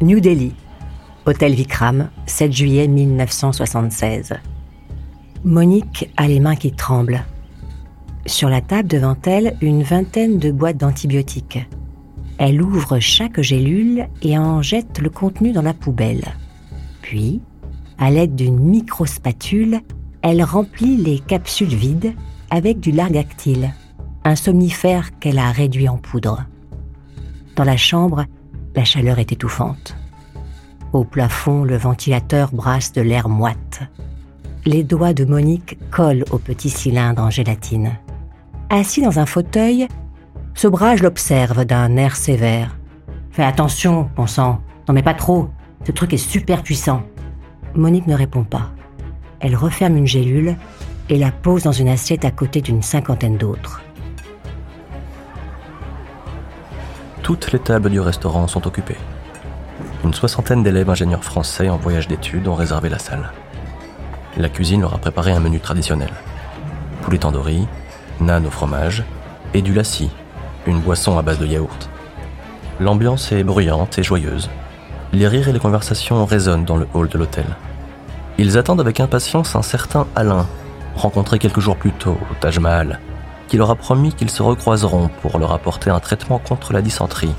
New Delhi, Hôtel Vikram, 7 juillet 1976. Monique a les mains qui tremblent. Sur la table devant elle, une vingtaine de boîtes d'antibiotiques. Elle ouvre chaque gélule et en jette le contenu dans la poubelle. Puis, à l'aide d'une micro-spatule, elle remplit les capsules vides avec du largactyle, un somnifère qu'elle a réduit en poudre. Dans la chambre, la chaleur est étouffante. Au plafond, le ventilateur brasse de l'air moite. Les doigts de Monique collent au petit cylindre en gélatine. Assis dans un fauteuil, Sobrage l'observe d'un air sévère. Fais attention, bon sang, n'en mets pas trop, ce truc est super puissant. Monique ne répond pas. Elle referme une gélule et la pose dans une assiette à côté d'une cinquantaine d'autres. Toutes les tables du restaurant sont occupées. Une soixantaine d'élèves ingénieurs français en voyage d'études ont réservé la salle. La cuisine leur a préparé un menu traditionnel. Poulet tandoori, nan au fromage et du lassi, une boisson à base de yaourt. L'ambiance est bruyante et joyeuse. Les rires et les conversations résonnent dans le hall de l'hôtel. Ils attendent avec impatience un certain Alain, rencontré quelques jours plus tôt au Taj Mahal, qui leur a promis qu'ils se recroiseront pour leur apporter un traitement contre la dysenterie.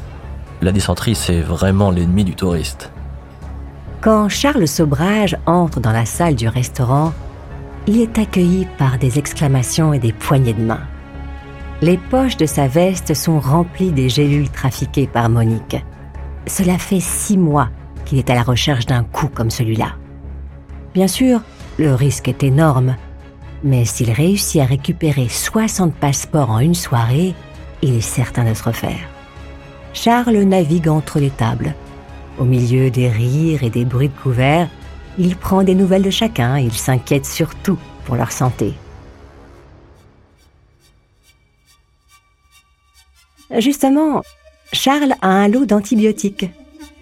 La dysenterie, c'est vraiment l'ennemi du touriste. Quand Charles Sobrage entre dans la salle du restaurant, il est accueilli par des exclamations et des poignées de main. Les poches de sa veste sont remplies des gélules trafiquées par Monique. Cela fait six mois qu'il est à la recherche d'un coup comme celui-là. Bien sûr, le risque est énorme, mais s'il réussit à récupérer 60 passeports en une soirée, il est certain de se refaire. Charles navigue entre les tables. Au milieu des rires et des bruits de couverts, il prend des nouvelles de chacun et il s'inquiète surtout pour leur santé. Justement, Charles a un lot d'antibiotiques.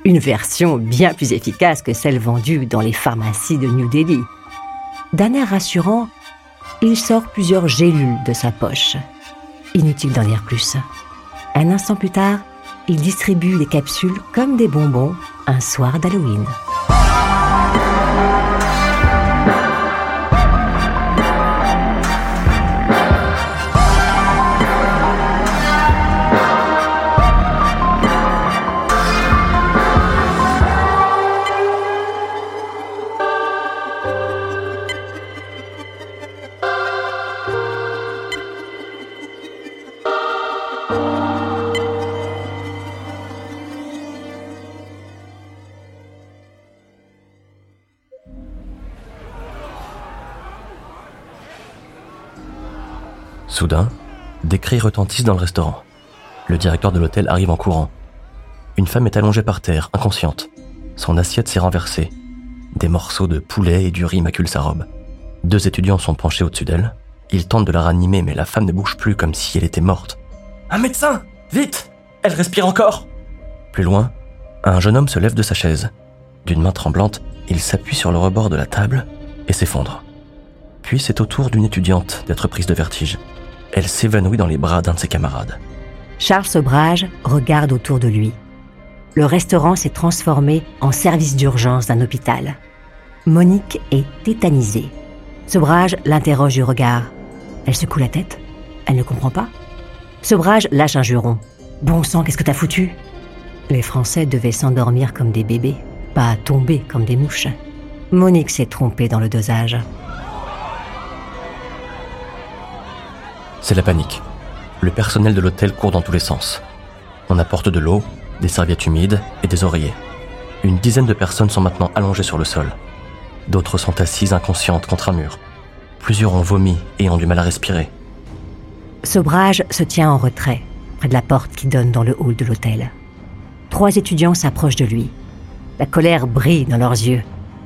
Une version bien plus efficace que celle vendue dans les pharmacies de New Delhi. D'un air rassurant, il sort plusieurs gélules de sa poche. Inutile d'en dire plus. Un instant plus tard, il distribue les capsules comme des bonbons un soir d'Halloween. Soudain, des cris retentissent dans le restaurant. Le directeur de l'hôtel arrive en courant. Une femme est allongée par terre, inconsciente. Son assiette s'est renversée. Des morceaux de poulet et du riz maculent sa robe. Deux étudiants sont penchés au-dessus d'elle. Ils tentent de la ranimer, mais la femme ne bouge plus comme si elle était morte. Un médecin Vite Elle respire encore Plus loin, un jeune homme se lève de sa chaise. D'une main tremblante, il s'appuie sur le rebord de la table et s'effondre. Puis c'est au tour d'une étudiante d'être prise de vertige elle s'évanouit dans les bras d'un de ses camarades. Charles Sobrage regarde autour de lui. Le restaurant s'est transformé en service d'urgence d'un hôpital. Monique est tétanisée. Sobrage l'interroge du regard. Elle secoue la tête. Elle ne comprend pas. Sobrage lâche un juron. Bon sang, qu'est-ce que t'as foutu? Les Français devaient s'endormir comme des bébés, pas tomber comme des mouches. Monique s'est trompée dans le dosage. C'est la panique. Le personnel de l'hôtel court dans tous les sens. On apporte de l'eau, des serviettes humides et des oreillers. Une dizaine de personnes sont maintenant allongées sur le sol. D'autres sont assises inconscientes contre un mur. Plusieurs ont vomi et ont du mal à respirer. Sobrage se tient en retrait, près de la porte qui donne dans le hall de l'hôtel. Trois étudiants s'approchent de lui. La colère brille dans leurs yeux.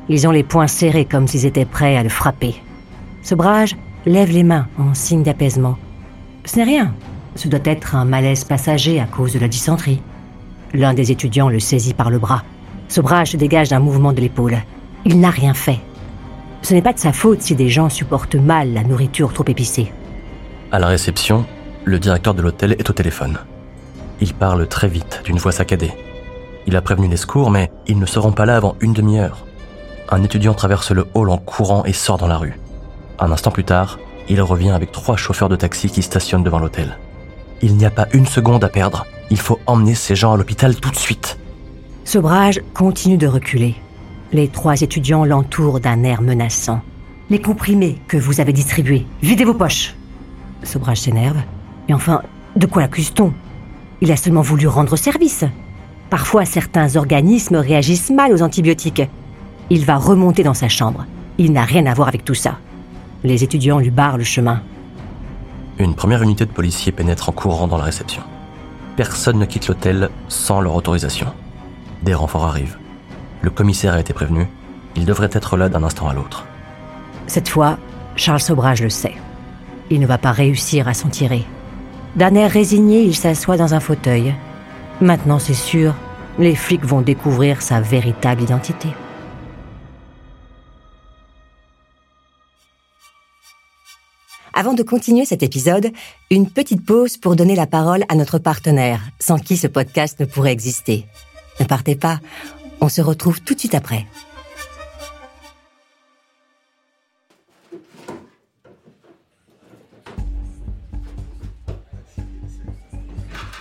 Ils ont les poings serrés comme s'ils étaient prêts à le frapper. Sobrage lève les mains en signe d'apaisement. Ce n'est rien. Ce doit être un malaise passager à cause de la dysenterie. L'un des étudiants le saisit par le bras. Sobrage se dégage d'un mouvement de l'épaule. Il n'a rien fait. Ce n'est pas de sa faute si des gens supportent mal la nourriture trop épicée. À la réception, le directeur de l'hôtel est au téléphone. Il parle très vite, d'une voix saccadée. Il a prévenu les secours, mais ils ne seront pas là avant une demi-heure. Un étudiant traverse le hall en courant et sort dans la rue. Un instant plus tard, il revient avec trois chauffeurs de taxi qui stationnent devant l'hôtel. Il n'y a pas une seconde à perdre. Il faut emmener ces gens à l'hôpital tout de suite. Sobrage continue de reculer. Les trois étudiants l'entourent d'un air menaçant. Les comprimés que vous avez distribués, videz vos poches. Sobrage s'énerve. Et enfin, de quoi l'accuse-t-on? Il a seulement voulu rendre service. Parfois, certains organismes réagissent mal aux antibiotiques. Il va remonter dans sa chambre. Il n'a rien à voir avec tout ça. Les étudiants lui barrent le chemin. Une première unité de policiers pénètre en courant dans la réception. Personne ne quitte l'hôtel sans leur autorisation. Des renforts arrivent. Le commissaire a été prévenu. Il devrait être là d'un instant à l'autre. Cette fois, Charles Sobrage le sait. Il ne va pas réussir à s'en tirer. D'un air résigné, il s'assoit dans un fauteuil. Maintenant, c'est sûr, les flics vont découvrir sa véritable identité. Avant de continuer cet épisode, une petite pause pour donner la parole à notre partenaire, sans qui ce podcast ne pourrait exister. Ne partez pas, on se retrouve tout de suite après.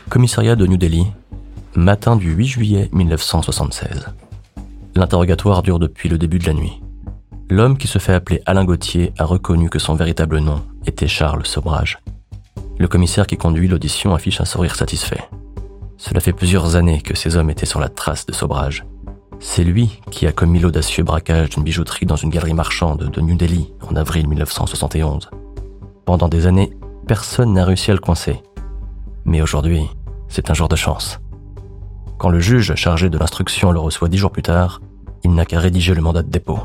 Commissariat de New Delhi, matin du 8 juillet 1976. L'interrogatoire dure depuis le début de la nuit. L'homme qui se fait appeler Alain Gauthier a reconnu que son véritable nom était Charles Sobrage. Le commissaire qui conduit l'audition affiche un sourire satisfait. Cela fait plusieurs années que ces hommes étaient sur la trace de Sobrage. C'est lui qui a commis l'audacieux braquage d'une bijouterie dans une galerie marchande de New Delhi en avril 1971. Pendant des années, personne n'a réussi à le coincer. Mais aujourd'hui, c'est un jour de chance. Quand le juge chargé de l'instruction le reçoit dix jours plus tard, il n'a qu'à rédiger le mandat de dépôt.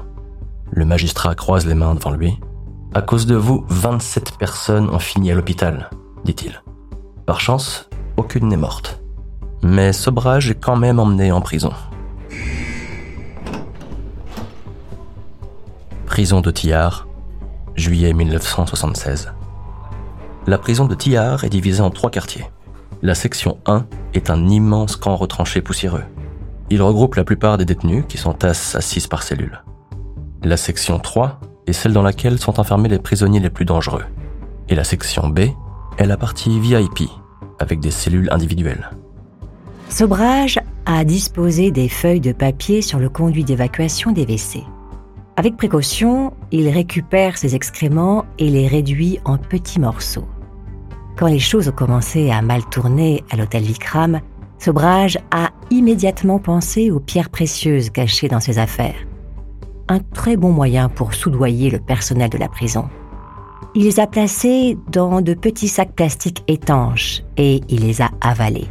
Le magistrat croise les mains devant lui. À cause de vous, 27 personnes ont fini à l'hôpital, dit-il. Par chance, aucune n'est morte. Mais Sobrage est quand même emmené en prison. Prison de Tillard, juillet 1976. La prison de Tillard est divisée en trois quartiers. La section 1 est un immense camp retranché poussiéreux. Il regroupe la plupart des détenus qui s'entassent à 6 par cellule. La section 3 est celle dans laquelle sont enfermés les prisonniers les plus dangereux. Et la section B est la partie VIP, avec des cellules individuelles. Sobrage a disposé des feuilles de papier sur le conduit d'évacuation des WC. Avec précaution, il récupère ses excréments et les réduit en petits morceaux. Quand les choses ont commencé à mal tourner à l'hôtel Vikram, Sobrage a immédiatement pensé aux pierres précieuses cachées dans ses affaires. Un très bon moyen pour soudoyer le personnel de la prison. Il les a placées dans de petits sacs plastiques étanches et il les a avalés.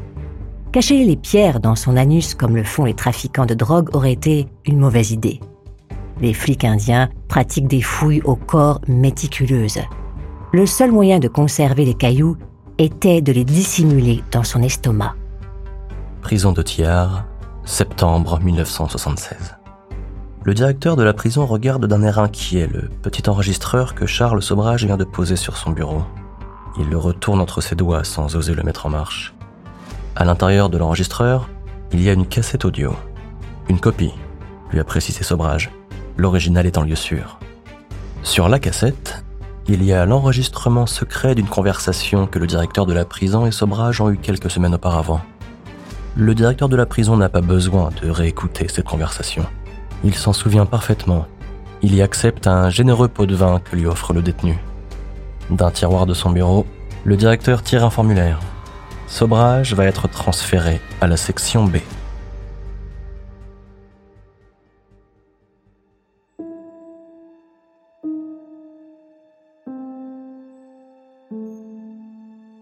Cacher les pierres dans son anus comme le font les trafiquants de drogue aurait été une mauvaise idée. Les flics indiens pratiquent des fouilles au corps méticuleuses. Le seul moyen de conserver les cailloux était de les dissimuler dans son estomac. Prison de Thiard, septembre 1976. Le directeur de la prison regarde d'un air inquiet le petit enregistreur que Charles Sobrage vient de poser sur son bureau. Il le retourne entre ses doigts sans oser le mettre en marche. À l'intérieur de l'enregistreur, il y a une cassette audio. Une copie, lui a précisé Sobrage l'original est en lieu sûr. Sur la cassette, il y a l'enregistrement secret d'une conversation que le directeur de la prison et Sobrage ont eu quelques semaines auparavant. Le directeur de la prison n'a pas besoin de réécouter cette conversation. Il s'en souvient parfaitement. Il y accepte un généreux pot de vin que lui offre le détenu. D'un tiroir de son bureau, le directeur tire un formulaire. Sobrage va être transféré à la section B.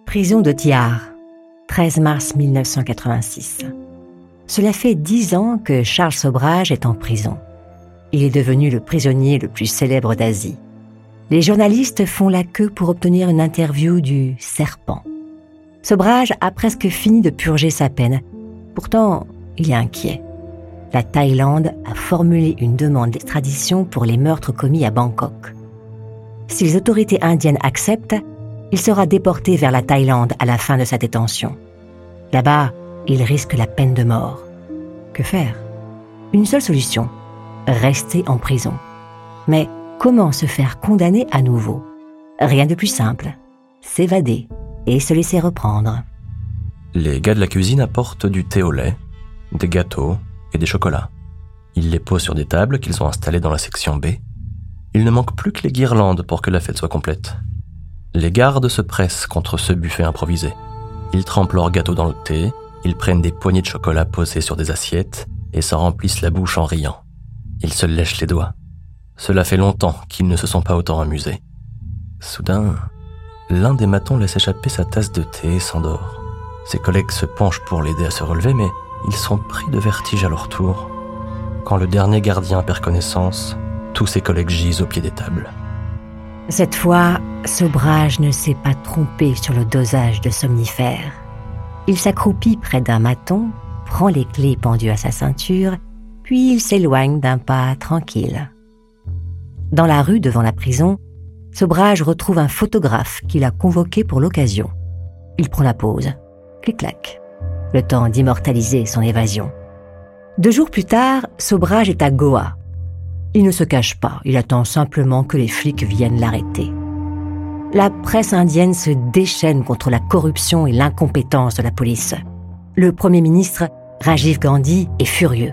Prison de Diard, 13 mars 1986. Cela fait dix ans que Charles Sobrage est en prison. Il est devenu le prisonnier le plus célèbre d'Asie. Les journalistes font la queue pour obtenir une interview du serpent. Sobrage a presque fini de purger sa peine. Pourtant, il est inquiet. La Thaïlande a formulé une demande d'extradition pour les meurtres commis à Bangkok. Si les autorités indiennes acceptent, il sera déporté vers la Thaïlande à la fin de sa détention. Là-bas, il risque la peine de mort. Que faire? Une seule solution, rester en prison. Mais comment se faire condamner à nouveau? Rien de plus simple, s'évader et se laisser reprendre. Les gars de la cuisine apportent du thé au lait, des gâteaux et des chocolats. Ils les posent sur des tables qu'ils ont installées dans la section B. Il ne manque plus que les guirlandes pour que la fête soit complète. Les gardes se pressent contre ce buffet improvisé. Ils trempent leurs gâteaux dans le thé, ils prennent des poignées de chocolat posées sur des assiettes et s'en remplissent la bouche en riant. Ils se lèchent les doigts. Cela fait longtemps qu'ils ne se sont pas autant amusés. Soudain, l'un des matons laisse échapper sa tasse de thé et s'endort. Ses collègues se penchent pour l'aider à se relever, mais ils sont pris de vertige à leur tour. Quand le dernier gardien perd connaissance, tous ses collègues gisent au pied des tables. Cette fois, Sobrage ne s'est pas trompé sur le dosage de somnifères. Il s'accroupit près d'un maton, prend les clés pendues à sa ceinture, puis il s'éloigne d'un pas tranquille. Dans la rue devant la prison, Sobrage retrouve un photographe qu'il a convoqué pour l'occasion. Il prend la pause. Clic-clac. Le temps d'immortaliser son évasion. Deux jours plus tard, Sobrage est à Goa, il ne se cache pas, il attend simplement que les flics viennent l'arrêter. La presse indienne se déchaîne contre la corruption et l'incompétence de la police. Le Premier ministre, Rajiv Gandhi, est furieux.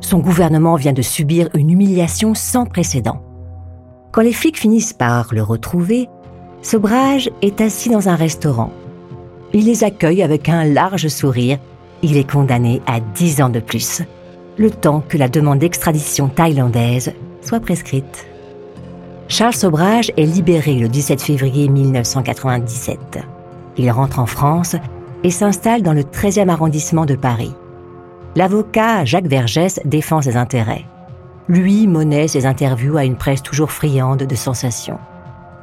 Son gouvernement vient de subir une humiliation sans précédent. Quand les flics finissent par le retrouver, Sobrage est assis dans un restaurant. Il les accueille avec un large sourire. Il est condamné à 10 ans de plus le temps que la demande d'extradition thaïlandaise soit prescrite. Charles Sobrage est libéré le 17 février 1997. Il rentre en France et s'installe dans le 13e arrondissement de Paris. L'avocat Jacques Vergès défend ses intérêts. Lui monnaie ses interviews à une presse toujours friande de sensations.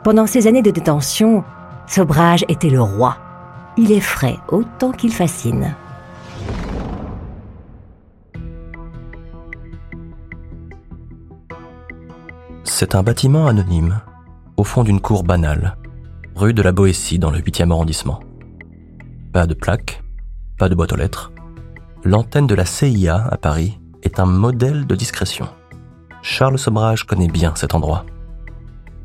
Pendant ces années de détention, Sobrage était le roi. Il effraie autant qu'il fascine. C'est un bâtiment anonyme, au fond d'une cour banale, rue de la Boétie dans le 8e arrondissement. Pas de plaque, pas de boîte aux lettres. L'antenne de la CIA à Paris est un modèle de discrétion. Charles Sobrage connaît bien cet endroit.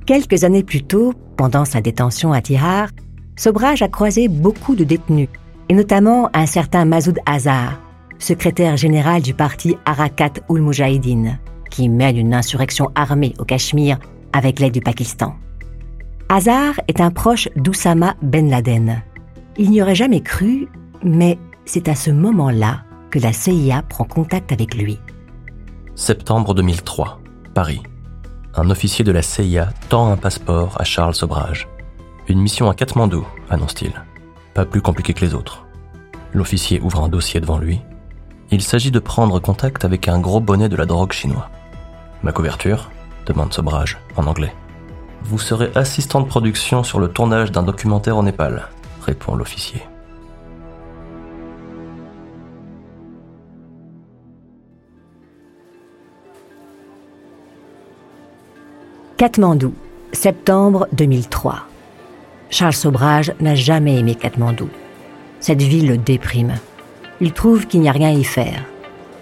Quelques années plus tôt, pendant sa détention à Tihar, Sobrage a croisé beaucoup de détenus, et notamment un certain Mazoud Azar, secrétaire général du parti Arakat ul Mujahideen qui mène une insurrection armée au Cachemire avec l'aide du Pakistan. Hazar est un proche d'Oussama Ben Laden. Il n'y aurait jamais cru, mais c'est à ce moment-là que la CIA prend contact avec lui. Septembre 2003, Paris. Un officier de la CIA tend un passeport à Charles Sobrage. Une mission à Katmandou, annonce-t-il. Pas plus compliqué que les autres. L'officier ouvre un dossier devant lui. Il s'agit de prendre contact avec un gros bonnet de la drogue chinois. Ma couverture demande Sobrage, en anglais. Vous serez assistant de production sur le tournage d'un documentaire au Népal, répond l'officier. Katmandou, septembre 2003. Charles Sobrage n'a jamais aimé Katmandou. Cette ville le déprime. Il trouve qu'il n'y a rien à y faire.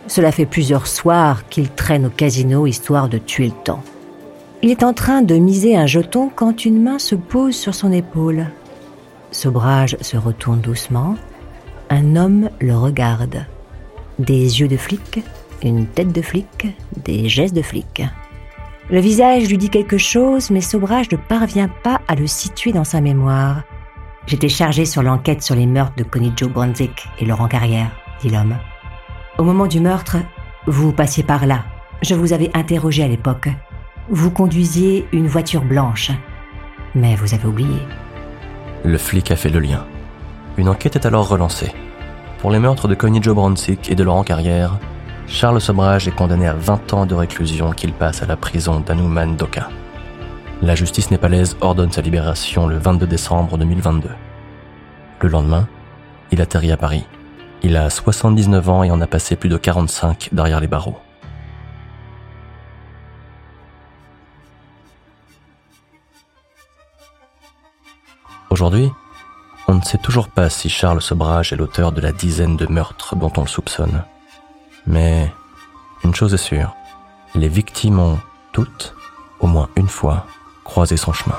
Cela fait plusieurs soirs qu'il traîne au casino histoire de tuer le temps. Il est en train de miser un jeton quand une main se pose sur son épaule. Sobrage se retourne doucement. Un homme le regarde. Des yeux de flic, une tête de flic, des gestes de flic. Le visage lui dit quelque chose, mais Sobrage ne parvient pas à le situer dans sa mémoire. J'étais chargé sur l'enquête sur les meurtres de Connie Joe Brunswick et Laurent Carrière, dit l'homme. Au moment du meurtre, vous passiez par là. Je vous avais interrogé à l'époque. Vous conduisiez une voiture blanche. Mais vous avez oublié. Le flic a fait le lien. Une enquête est alors relancée. Pour les meurtres de Connie Joe Bronsick et de Laurent Carrière, Charles Sobrage est condamné à 20 ans de réclusion qu'il passe à la prison d'Anuman Doka. La justice népalaise ordonne sa libération le 22 décembre 2022. Le lendemain, il atterrit à Paris. Il a 79 ans et en a passé plus de 45 derrière les barreaux. Aujourd'hui, on ne sait toujours pas si Charles Sobrage est l'auteur de la dizaine de meurtres dont on le soupçonne. Mais une chose est sûre, les victimes ont toutes, au moins une fois, croisé son chemin.